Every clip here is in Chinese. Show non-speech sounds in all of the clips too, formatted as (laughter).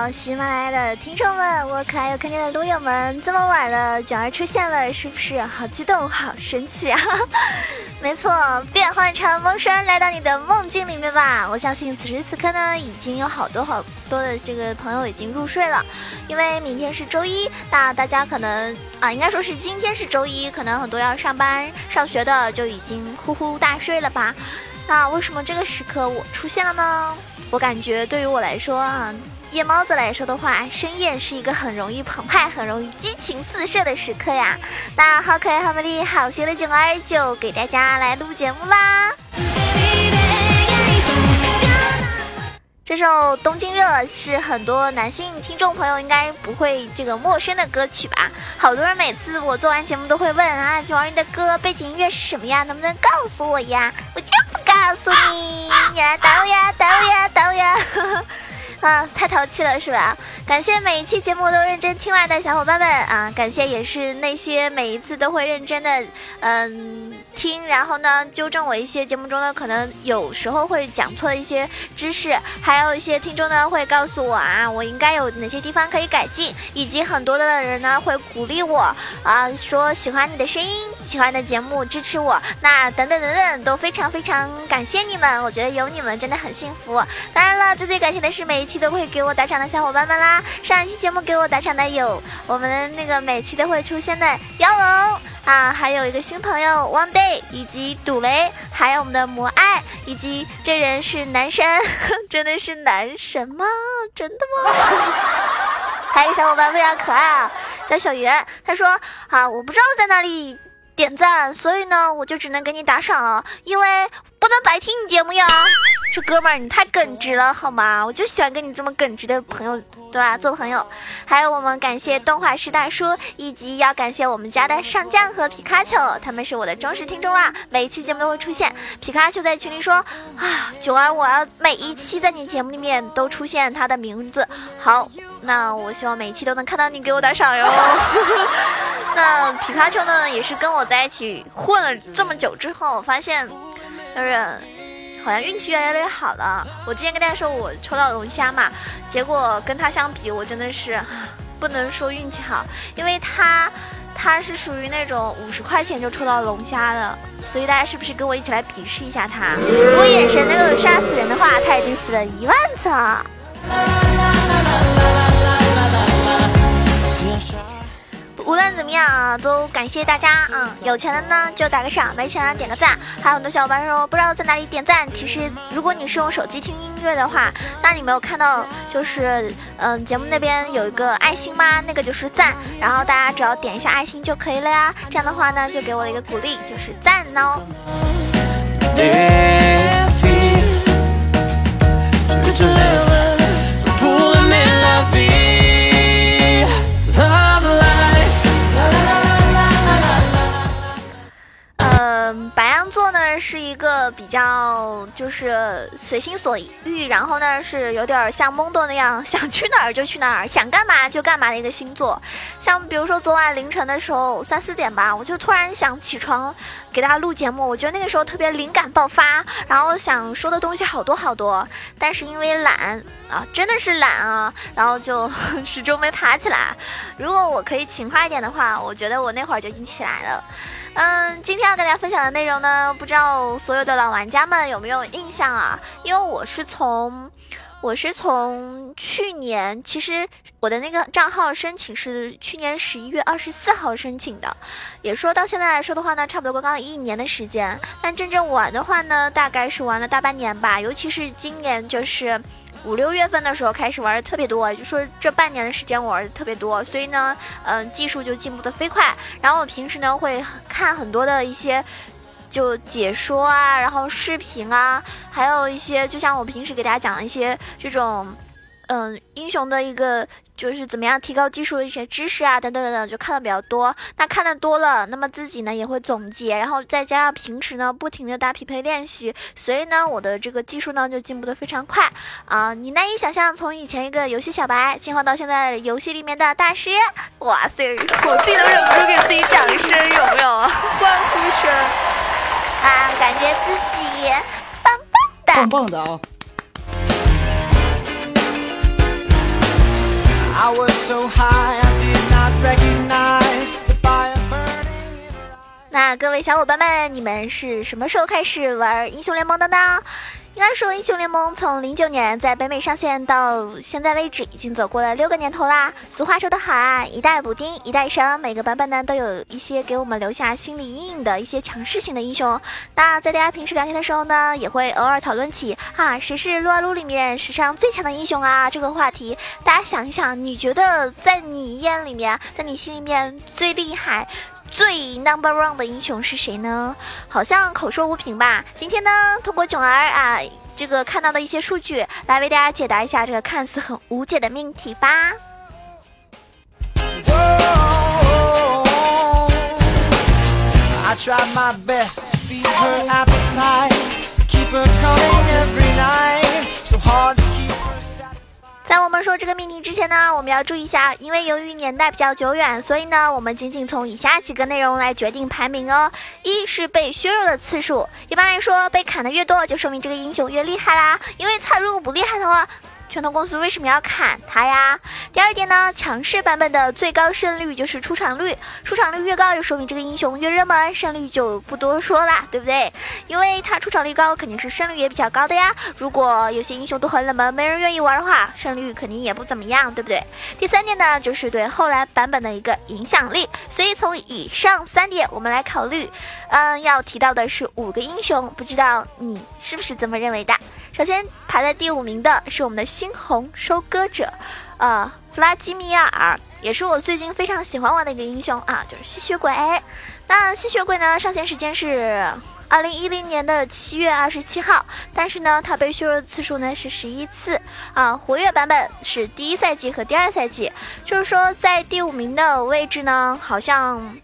好，喜马拉雅的听众们，我可爱又可爱的撸友们，这么晚了，九儿出现了，是不是好激动，好神奇啊？(laughs) 没错，变换成梦神来到你的梦境里面吧。我相信此时此刻呢，已经有好多好多的这个朋友已经入睡了，因为明天是周一，那大家可能啊，应该说是今天是周一，可能很多要上班上学的就已经呼呼大睡了吧。那为什么这个时刻我出现了呢？我感觉对于我来说啊，夜猫子来说的话，深夜是一个很容易澎湃、很容易激情四射的时刻呀。那好可爱、好美丽、好邪的囧儿就给大家来录节目啦。这首《东京热》是很多男性听众朋友应该不会这个陌生的歌曲吧？好多人每次我做完节目都会问啊，囧儿你的歌背景音乐是什么呀？能不能告诉我呀？我就不告诉你，你来打我呀，打我呀，打我呀！呵呵啊，太淘气了是吧？感谢每一期节目都认真听完的小伙伴们啊！感谢也是那些每一次都会认真的嗯听，然后呢纠正我一些节目中呢可能有时候会讲错的一些知识，还有一些听众呢会告诉我啊我应该有哪些地方可以改进，以及很多的人呢会鼓励我啊说喜欢你的声音，喜欢的节目，支持我，那等等等等都非常非常感谢你们，我觉得有你们真的很幸福。当然了，最最感谢的是每一期都会给我打赏的小伙伴们啦！上一期节目给我打赏的有我们那个每期都会出现的妖龙啊，还有一个新朋友 One Day，以及赌雷，还有我们的魔爱，以及这人是男神，(laughs) 真的是男神吗？真的吗？(laughs) 还有小伙伴非常可爱啊，叫小圆，他说啊，我不知道在哪里点赞，所以呢，我就只能给你打赏了，因为不能白听你节目呀。这哥们儿你太耿直了好吗？我就喜欢跟你这么耿直的朋友，对吧？做朋友。还有我们感谢动画师大叔，以及要感谢我们家的上将和皮卡丘，他们是我的忠实听众啦，每一期节目都会出现。皮卡丘在群里说啊，九儿我要每一期在你节目里面都出现他的名字。好，那我希望每一期都能看到你给我打赏哟。(laughs) 那皮卡丘呢，也是跟我在一起混了这么久之后，发现就是。好像运气越来越好了。我之前跟大家说我抽到龙虾嘛，结果跟他相比，我真的是不能说运气好，因为他他是属于那种五十块钱就抽到龙虾的，所以大家是不是跟我一起来鄙视一下他？如果眼神能够杀死人的话，他已经死了一万次了。无论怎么样啊，都感谢大家。嗯，有钱的呢就打个赏，没钱的点个赞。还有很多小伙伴说不知道在哪里点赞。其实如果你是用手机听音乐的话，那你没有看到就是嗯节目那边有一个爱心吗？那个就是赞。然后大家只要点一下爱心就可以了呀。这样的话呢，就给我的一个鼓励，就是赞哦。是一个比较就是随心所欲，然后呢是有点像懵懂那样，想去哪儿就去哪儿，想干嘛就干嘛的一个星座。像比如说昨晚凌晨的时候三四点吧，我就突然想起床给大家录节目，我觉得那个时候特别灵感爆发，然后想说的东西好多好多，但是因为懒啊，真的是懒啊，然后就 (laughs) 始终没爬起来。如果我可以勤快一点的话，我觉得我那会儿就已经起来了。嗯，今天要跟大家分享的内容呢，不知道所有的老玩家们有没有印象啊？因为我是从，我是从去年，其实我的那个账号申请是去年十一月二十四号申请的，也说到现在来说的话呢，差不多刚刚一年的时间。但真正玩的话呢，大概是玩了大半年吧，尤其是今年就是。五六月份的时候开始玩的特别多，就说这半年的时间我玩的特别多，所以呢，嗯，技术就进步的飞快。然后我平时呢会看很多的一些就解说啊，然后视频啊，还有一些就像我平时给大家讲的一些这种。嗯，英雄的一个就是怎么样提高技术的一些知识啊，等等等等，就看的比较多。那看的多了，那么自己呢也会总结，然后再加上平时呢不停的打匹配练习，所以呢我的这个技术呢就进步的非常快啊！你难以想象，从以前一个游戏小白进化到现在游戏里面的大师，哇塞，我自己都忍不住给自己掌声，有没有？欢呼声啊！感觉自己棒棒的，棒棒的啊！那各位小伙伴们，你们是什么时候开始玩英雄联盟的呢？应该说，英雄联盟从零九年在北美上线到现在为止，已经走过了六个年头啦。俗话说得好啊，一代补丁，一代神，每个版本呢都有一些给我们留下心理阴影的一些强势型的英雄。那在大家平时聊天的时候呢，也会偶尔讨论起啊，谁是撸啊撸里面史上最强的英雄啊这个话题。大家想一想，你觉得在你眼里面，在你心里面最厉害？最 number one 的英雄是谁呢？好像口说无凭吧。今天呢，通过囧儿啊，这个看到的一些数据，来为大家解答一下这个看似很无解的命题吧。在我们说这个命题之前呢，我们要注意一下，因为由于年代比较久远，所以呢，我们仅仅从以下几个内容来决定排名哦。一是被削弱的次数，一般来说，被砍的越多，就说明这个英雄越厉害啦。因为他如果不厉害的话。拳头公司为什么要砍他呀？第二点呢，强势版本的最高胜率就是出场率，出场率越高，就说明这个英雄越热门，胜率就不多说啦，对不对？因为他出场率高，肯定是胜率也比较高的呀。如果有些英雄都很冷门，没人愿意玩的话，胜率肯定也不怎么样，对不对？第三点呢，就是对后来版本的一个影响力。所以从以上三点，我们来考虑，嗯，要提到的是五个英雄，不知道你是不是这么认为的？首先排在第五名的是我们的猩红收割者，呃，弗拉基米尔，也是我最近非常喜欢玩的一个英雄啊，就是吸血鬼。那吸血鬼呢，上线时间是二零一零年的七月二十七号，但是呢，它被削弱的次数呢是十一次啊，活跃版本是第一赛季和第二赛季，就是说在第五名的位置呢，好像。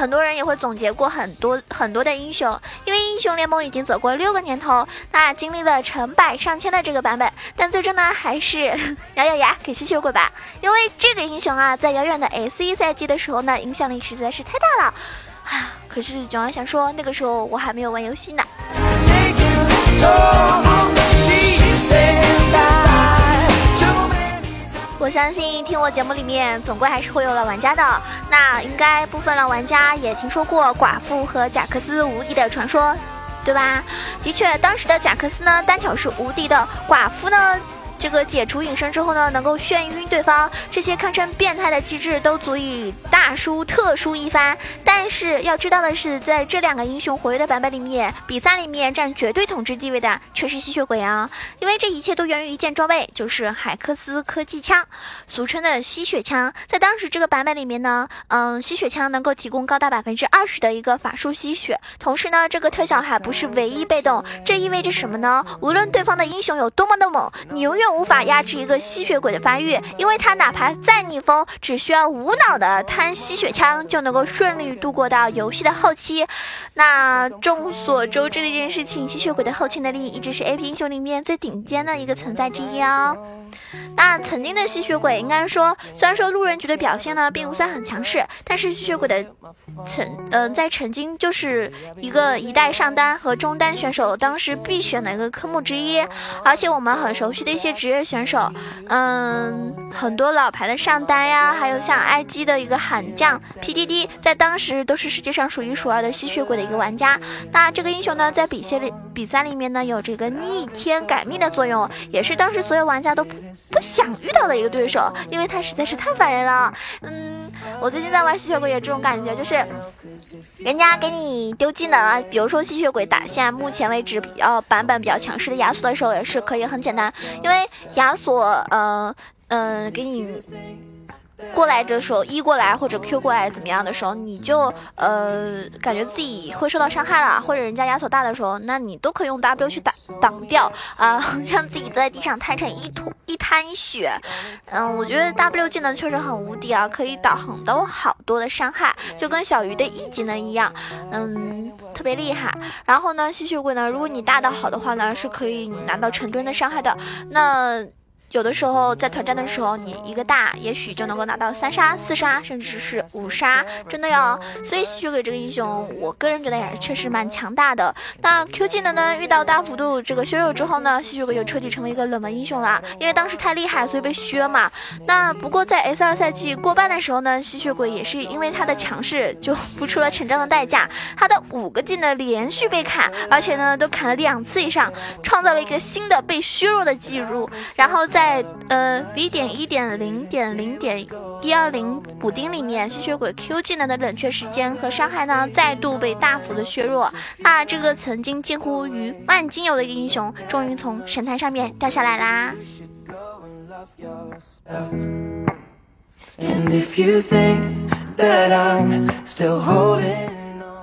很多人也会总结过很多很多的英雄，因为英雄联盟已经走过六个年头，那经历了成百上千的这个版本，但最终呢还是 (laughs) 咬咬牙给吸血鬼吧，因为这个英雄啊，在遥远的 S 一赛季的时候呢，影响力实在是太大了啊！可是囧儿想说，那个时候我还没有玩游戏呢。我相信听我节目里面总归还是会有老玩家的，那应该部分老玩家也听说过寡妇和贾克斯无敌的传说，对吧？的确，当时的贾克斯呢单挑是无敌的，寡妇呢。这个解除隐身之后呢，能够眩晕对方，这些堪称变态的机制都足以大输特输一番。但是要知道的是，在这两个英雄活跃的版本里面，比赛里面占绝对统治地位的却是吸血鬼啊！因为这一切都源于一件装备，就是海克斯科技枪，俗称的吸血枪。在当时这个版本里面呢，嗯，吸血枪能够提供高达百分之二十的一个法术吸血，同时呢，这个特效还不是唯一被动。这意味着什么呢？无论对方的英雄有多么的猛，你永远。无法压制一个吸血鬼的发育，因为他哪怕再逆风，只需要无脑的贪吸血枪就能够顺利度过到游戏的后期。那众所周知的一件事情，吸血鬼的后期能力一直是 A P 英雄里面最顶尖的一个存在之一哦。那曾经的吸血鬼，应该说，虽然说路人局的表现呢并不算很强势，但是吸血鬼的曾嗯在曾经就是一个一代上单和中单选手当时必选的一个科目之一，而且我们很熟悉的一些职业选手，嗯，很多老牌的上单呀，还有像 IG 的一个悍将 PDD，在当时都是世界上数一数二的吸血鬼的一个玩家。那这个英雄呢，在比赛里比赛里面呢，有这个逆天改命的作用，也是当时所有玩家都。不想遇到的一个对手，因为他实在是太烦人了。嗯，我最近在玩吸血鬼也这种感觉，就是人家给你丢技能啊，比如说吸血鬼打现目前为止比较版本比较强势的亚索的时候，也是可以很简单，因为亚索，呃，嗯，给你。过来的时候，E 过来或者 Q 过来怎么样的时候，你就呃感觉自己会受到伤害了，或者人家压索大的时候，那你都可以用 W 去挡挡掉啊，(laughs) 让自己在地上摊成一坨一滩血。嗯，我觉得 W 技能确实很无敌啊，可以导航到好多的伤害，就跟小鱼的 E 技能一样，嗯，特别厉害。然后呢，吸血鬼呢，如果你大的好的话呢，是可以拿到成吨的伤害的。那。有的时候在团战的时候，你一个大也许就能够拿到三杀、四杀，甚至是五杀，真的哟。所以吸血鬼这个英雄，我个人觉得也是确实蛮强大的。那 Q 技能呢，遇到大幅度这个削弱之后呢，吸血鬼就彻底成为一个冷门英雄了，因为当时太厉害，所以被削嘛。那不过在 S 二赛季过半的时候呢，吸血鬼也是因为他的强势，就付出了沉重的代价，他的五个技能连续被砍，而且呢都砍了两次以上，创造了一个新的被削弱的记录，然后在。在呃 V 点一点零点零点一二零补丁里面，吸血鬼 Q 技能的冷却时间和伤害呢，再度被大幅的削弱。那这个曾经近乎于万金油的一个英雄，终于从神坛上面掉下来啦。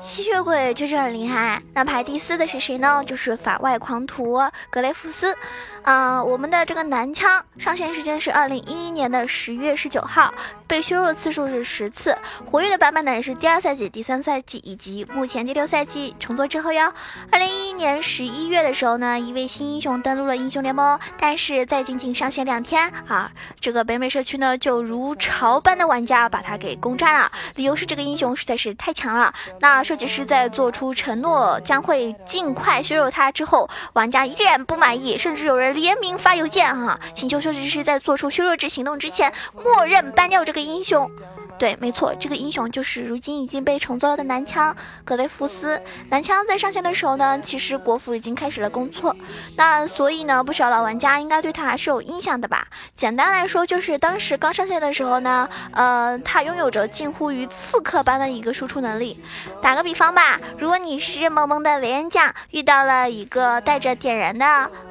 吸血鬼确实很厉害，那排第四的是谁呢？就是法外狂徒格雷夫斯。嗯，我们的这个男枪上线时间是二零一一年的十月十九号，被削弱次数是十次，活跃的版本呢也是第二赛季、第三赛季以及目前第六赛季重做之后哟。二零一一年十一月的时候呢，一位新英雄登陆了英雄联盟，但是在仅仅上线两天啊，这个北美社区呢就如潮般的玩家把他给攻占了，理由是这个英雄实在是太强了。那设计师在做出承诺将会尽快削弱他之后，玩家依然不满意，甚至有人。联名发邮件哈，请求设计师在做出削弱之行动之前，默认 ban 掉这个英雄。对，没错，这个英雄就是如今已经被重做了的男枪格雷夫斯。男枪在上线的时候呢，其实国服已经开始了攻错，那所以呢，不少老玩家应该对他还是有印象的吧？简单来说，就是当时刚上线的时候呢，呃，他拥有着近乎于刺客般的一个输出能力。打个比方吧，如果你是萌萌的维恩将，遇到了一个带着点燃的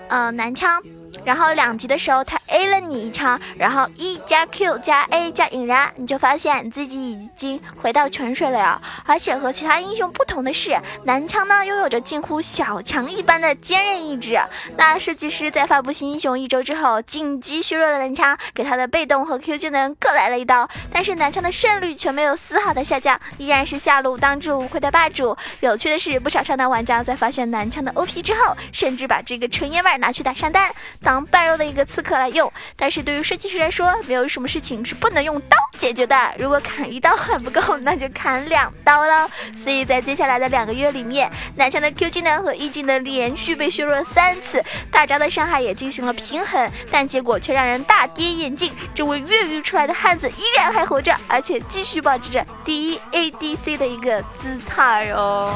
呃男枪。然后两级的时候，他 A 了你一枪，然后 E 加 Q 加 A 加引燃，你就发现自己已经回到泉水了呀！而且和其他英雄不同的是，男枪呢拥有着近乎小强一般的坚韧意志。那设计师在发布新英雄一周之后，紧急削弱了男枪，给他的被动和 Q 技能各来了一刀，但是男枪的胜率却没有丝毫的下降，依然是下路当之无愧的霸主。有趣的是，不少上单玩家在发现男枪的 OP 之后，甚至把这个纯爷们拿去打上单。当半肉的一个刺客来用，但是对于设计师来说，没有什么事情是不能用刀解决的。如果砍一刀还不够，那就砍两刀了。所以在接下来的两个月里面，男枪的 Q 技能和 E 技能连续被削弱了三次，大招的伤害也进行了平衡，但结果却让人大跌眼镜。这位越狱出来的汉子依然还活着，而且继续保持着第一 ADC 的一个姿态哦。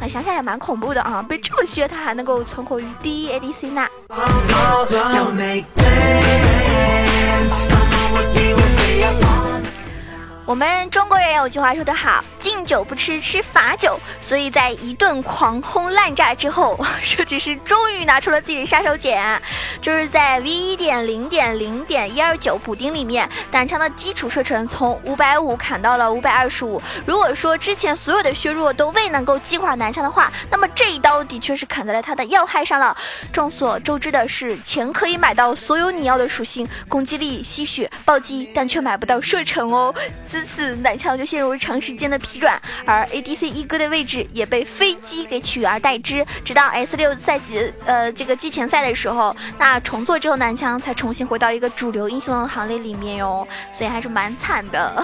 啊，想想也蛮恐怖的啊！被这么削，他还能够存活于第一 ADC 呢？我们中国人有句话说得好。敬酒不吃吃罚酒，所以在一顿狂轰滥炸之后，(laughs) 设计师终于拿出了自己的杀手锏，就是在 V 一点零点零点一二九补丁里面，单枪的基础射程从五百五砍到了五百二十五。如果说之前所有的削弱都未能够击垮男枪的话，那么这一刀的确是砍在了他的要害上了。众所周知的是，钱可以买到所有你要的属性，攻击力、吸血、暴击，但却买不到射程哦。自此，男枪就陷入了长时间的疲。软，而 ADC 一哥的位置也被飞机给取而代之，直到 S 六赛季呃这个季前赛的时候，那重做之后男枪才重新回到一个主流英雄的行列里面哟，所以还是蛮惨的。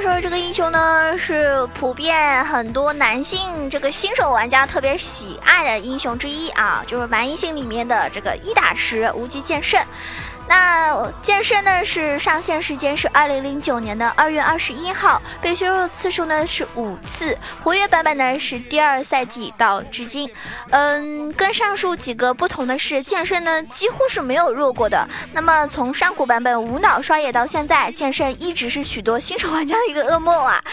说这个英雄呢是普遍很多男性这个新手玩家特别喜爱的英雄之一啊，就是蛮英星里面的这个一打十无极剑圣。那剑圣呢是上线时间是二零零九年的二月二十一号，被削弱次数呢是五次，活跃版本呢是第二赛季到至今。嗯，跟上述几个不同的是，剑圣呢几乎是没有弱过的。那么从上古版本无脑刷野到现在，剑圣一直是许多新手玩家的一个噩梦啊。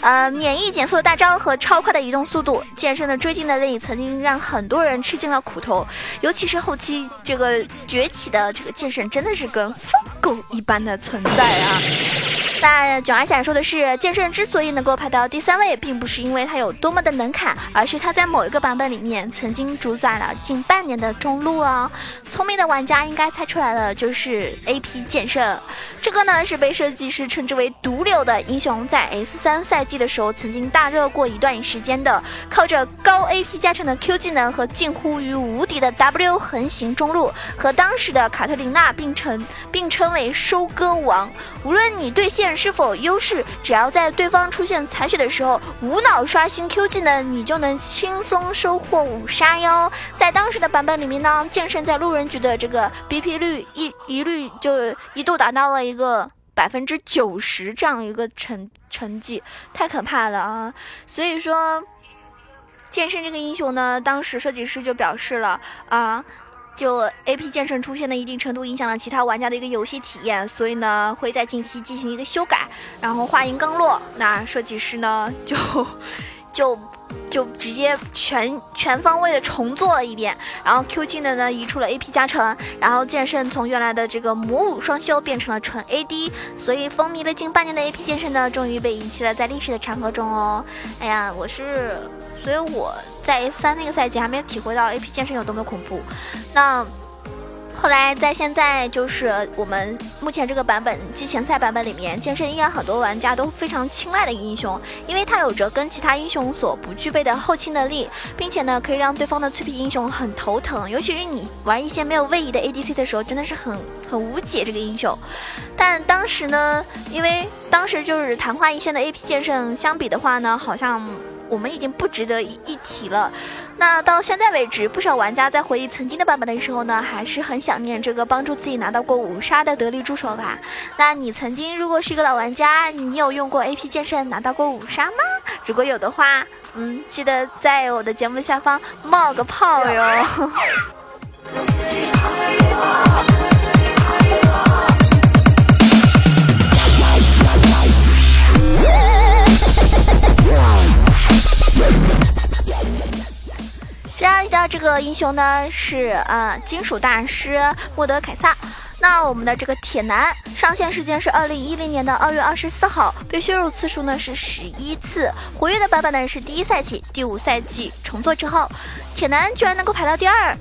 呃，免疫减速的大招和超快的移动速度，剑圣的追击能力曾经让很多人吃尽了苦头，尤其是后期这个崛起的这个剑圣，真的是跟疯狗一般的存在啊。那囧儿想说的是，剑圣之所以能够排到第三位，并不是因为他有多么的能砍，而是他在某一个版本里面曾经主宰了近半年的中路哦。聪明的玩家应该猜出来了，(laughs) 就是 AP 剑圣。这个呢是被设计师称之为毒瘤的英雄，在 S 三赛季的时候曾经大热过一段时间的，靠着高 AP 加成的 Q 技能和近乎于无敌的 W 横行中路，和当时的卡特琳娜并称并称为收割王。无论你对线是否优势，只要在对方出现残血的时候，无脑刷新 Q 技能，你就能轻松收获五杀哟。在当时的版本里面呢，剑圣在路人局的这个 BP 率一一律就一度达到了一个百分之九十这样一个成成绩，太可怕了啊！所以说，剑圣这个英雄呢，当时设计师就表示了啊。就 A P 剑圣出现的一定程度影响了其他玩家的一个游戏体验，所以呢会在近期进行一个修改，然后话音刚落，那设计师呢就 (laughs) 就就直接全全方位的重做了一遍，然后 Q 技能呢移出了 A P 加成，然后剑圣从原来的这个魔武双修变成了纯 A D，所以风靡了近半年的 A P 剑圣呢终于被遗弃了在历史的长河中哦。哎呀，我是。所以我在 S 三那个赛季还没有体会到 AP 剑圣有多么恐怖。那后来在现在就是我们目前这个版本季前赛版本里面，剑圣应该很多玩家都非常青睐的一个英雄，因为他有着跟其他英雄所不具备的后期能力，并且呢可以让对方的脆皮英雄很头疼，尤其是你玩一些没有位移的 (laughs) ADC 的时候，真的是很很无解这个英雄。但当时呢，因为当时就是昙花一现的 AP 剑圣相比的话呢，好像。我们已经不值得一提了。那到现在为止，不少玩家在回忆曾经的版本的时候呢，还是很想念这个帮助自己拿到过五杀的得力助手吧。那你曾经如果是一个老玩家，你有用过 AP 剑圣拿到过五杀吗？如果有的话，嗯，记得在我的节目下方冒个泡哟。(laughs) 下一个这个英雄呢是呃金属大师莫德凯撒。那我们的这个铁男上线时间是二零一零年的二月二十四号，被削弱次数呢是十一次，活跃的版本呢是第一赛季、第五赛季重做之后，铁男居然能够排到第二，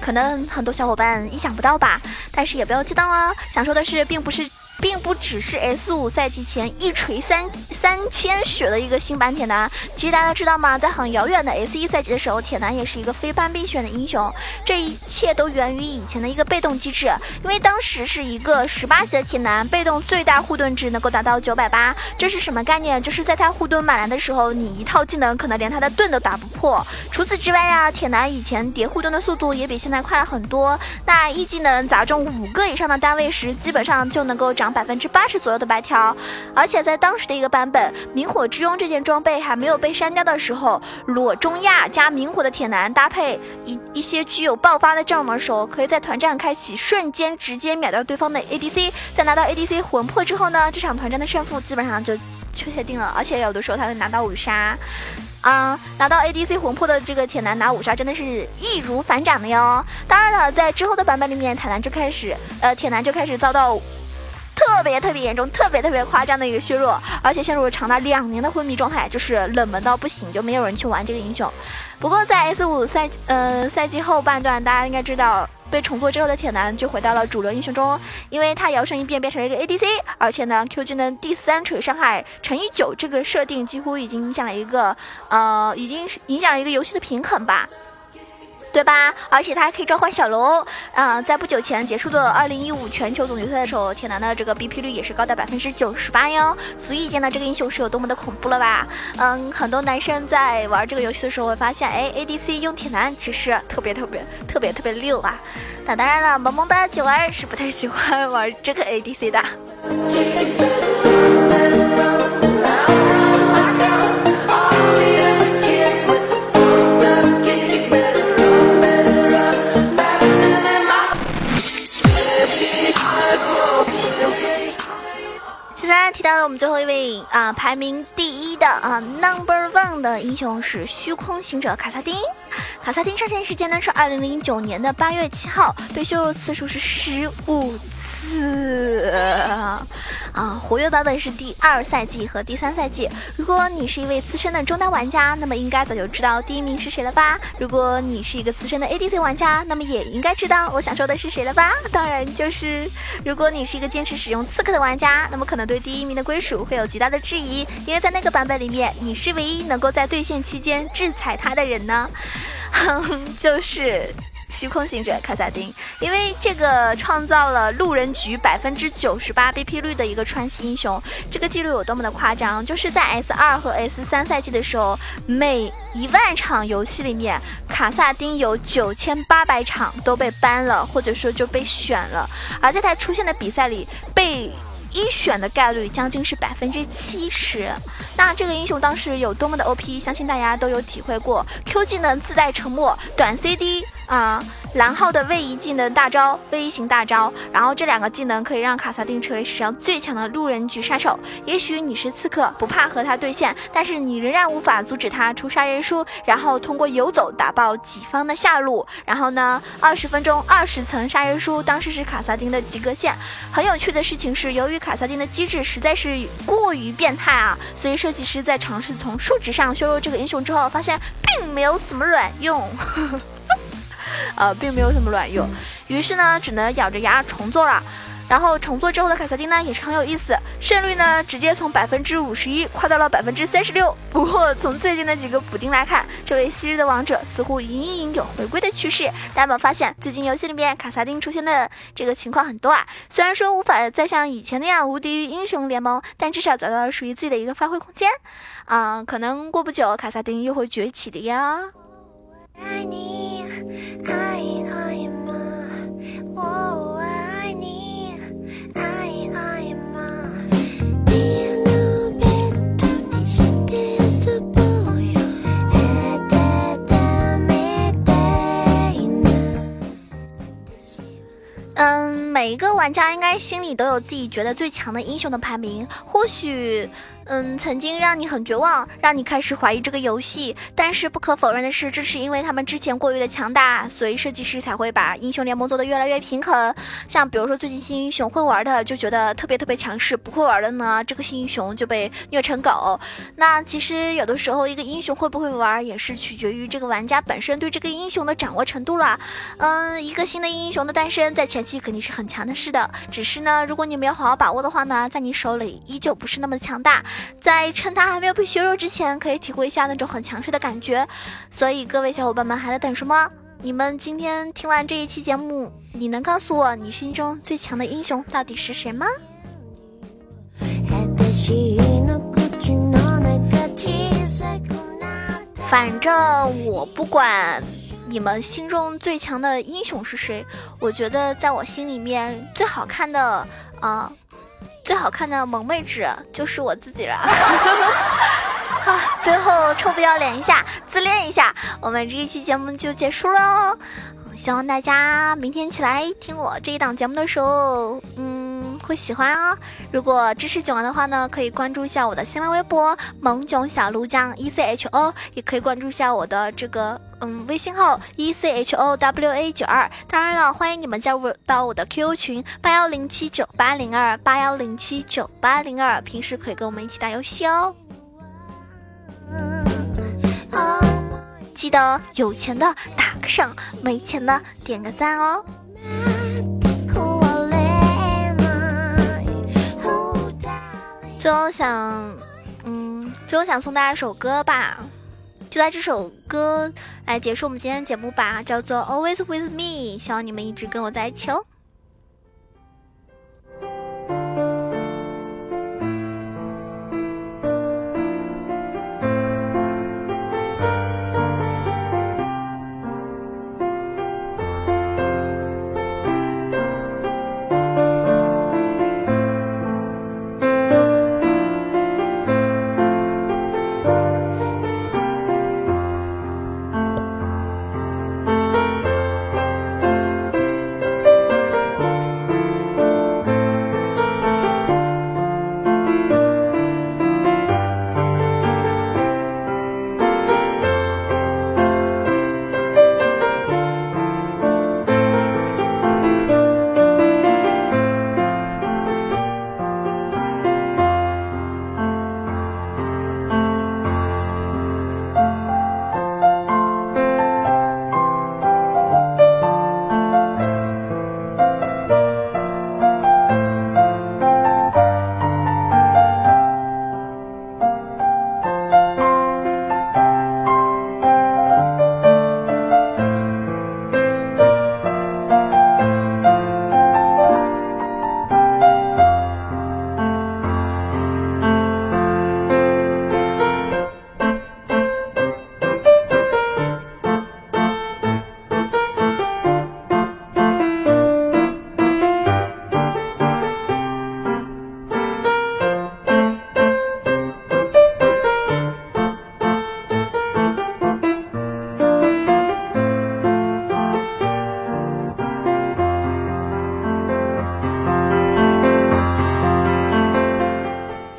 可能很多小伙伴意想不到吧？但是也不要激动哦，想说的是，并不是。并不只是 S 五赛季前一锤三三千血的一个新版铁男，其实大家知道吗？在很遥远的 S 一赛季的时候，铁男也是一个非班必选的英雄。这一切都源于以前的一个被动机制，因为当时是一个十八级的铁男，被动最大护盾值能够达到九百八。这是什么概念？就是在他护盾满蓝的时候，你一套技能可能连他的盾都打不破。除此之外呀，铁男以前叠护盾的速度也比现在快了很多。那一技能砸中五个以上的单位时，基本上就能够涨。百分之八十左右的白条，而且在当时的一个版本，明火之拥这件装备还没有被删掉的时候，裸中亚加明火的铁男搭配一一些具有爆发的阵容的时候，可以在团战开启瞬间直接秒掉对方的 ADC，在拿到 ADC 魂魄之后呢，这场团战的胜负基本上就确定了，而且有的时候他能拿到五杀，啊，拿到 ADC 魂魄的这个铁男拿五杀真的是易如反掌的哟。当然了，在之后的版本里面，铁男就开始，呃，铁男就开始遭到。特别特别严重、特别特别夸张的一个削弱，而且陷入了长达两年的昏迷状态，就是冷门到不行，就没有人去玩这个英雄。不过在 S 五赛呃赛季后半段，大家应该知道，被重做之后的铁男就回到了主流英雄中，因为他摇身一变变成了一个 ADC，而且呢 Q 技能第三锤伤害乘以九这个设定几乎已经影响了一个呃，已经影响了一个游戏的平衡吧。对吧？而且他还可以召唤小龙。嗯，在不久前结束的二零一五全球总决赛的时候，铁男的这个 BP 率也是高达百分之九十八哟。足以见到这个英雄是有多么的恐怖了吧？嗯，很多男生在玩这个游戏的时候会发现，哎，ADC 用铁男其实特别特别特别特别溜啊。那当然了，萌萌的九儿是不太喜欢玩这个 ADC 的。排名第一的啊，Number One 的英雄是虚空行者卡萨丁。卡萨丁上线时间呢是二零零九年的八月七号，被削弱次数是十五四啊，活跃版本是第二赛季和第三赛季。如果你是一位资深的中单玩家，那么应该早就知道第一名是谁了吧？如果你是一个资深的 ADC 玩家，那么也应该知道我想说的是谁了吧？当然就是，如果你是一个坚持使用刺客的玩家，那么可能对第一名的归属会有极大的质疑，因为在那个版本里面，你是唯一能够在对线期间制裁他的人呢，哼 (laughs) 就是。虚空行者卡萨丁，因为这个创造了路人局百分之九十八 BP 率的一个传奇英雄，这个记录有多么的夸张？就是在 S 二和 S 三赛季的时候，每一万场游戏里面，卡萨丁有九千八百场都被 ban 了，或者说就被选了，而在他出现的比赛里被。一选的概率将近是百分之七十，那这个英雄当时有多么的 OP，相信大家都有体会过。Q 技能自带沉默，短 CD 啊。蓝浩的位移技能大招，位移型大招，然后这两个技能可以让卡萨丁成为史上最强的路人局杀手。也许你是刺客，不怕和他对线，但是你仍然无法阻止他出杀人书，然后通过游走打爆己方的下路。然后呢，二十分钟二十层杀人书，当时是卡萨丁的及格线。很有趣的事情是，由于卡萨丁的机制实在是过于变态啊，所以设计师在尝试从数值上削弱这个英雄之后，发现并没有什么卵用。呃，并没有什么卵用，于是呢，只能咬着牙重做了。然后重做之后的卡萨丁呢，也是很有意思，胜率呢直接从百分之五十一跨到了百分之三十六。不过从最近的几个补丁来看，这位昔日的王者似乎隐隐有回归的趋势。大家有发现，最近游戏里面卡萨丁出现的这个情况很多啊。虽然说无法再像以前那样无敌于英雄联盟，但至少找到了属于自己的一个发挥空间。啊，可能过不久卡萨丁又会崛起的呀。爱你。嗯，每一个玩家应该心里都有自己觉得最强的英雄的排名，或许。嗯，曾经让你很绝望，让你开始怀疑这个游戏。但是不可否认的是，这是因为他们之前过于的强大，所以设计师才会把英雄联盟做得越来越平衡。像比如说最近新英雄会玩的就觉得特别特别强势，不会玩的呢，这个新英雄就被虐成狗。那其实有的时候一个英雄会不会玩，也是取决于这个玩家本身对这个英雄的掌握程度了。嗯，一个新的英雄的诞生，在前期肯定是很强的是的，只是呢，如果你没有好好把握的话呢，在你手里依旧不是那么强大。在趁他还没有被削弱之前，可以体会一下那种很强势的感觉。所以各位小伙伴们还在等什么？你们今天听完这一期节目，你能告诉我你心中最强的英雄到底是谁吗？反正我不管你们心中最强的英雄是谁，我觉得在我心里面最好看的啊。最好看的萌妹纸就是我自己了。(laughs) 最后臭不要脸一下，自恋一下，我们这一期节目就结束喽。希望大家明天起来听我这一档节目的时候，嗯，会喜欢哦。如果支持九王的话呢，可以关注一下我的新浪微博“萌囧小鹿酱 E C H O”，也可以关注一下我的这个嗯微信号 “E C H O W A 九二”。当然了，欢迎你们加入到我的 QQ 群八幺零七九八零二八幺零七九八零二，平时可以跟我们一起打游戏哦。记得有钱的打个赏，没钱的点个赞哦。最后想，嗯，最后想送大家一首歌吧，就在这首歌来结束我们今天节目吧，叫做《Always with Me》，希望你们一直跟我在一起哦。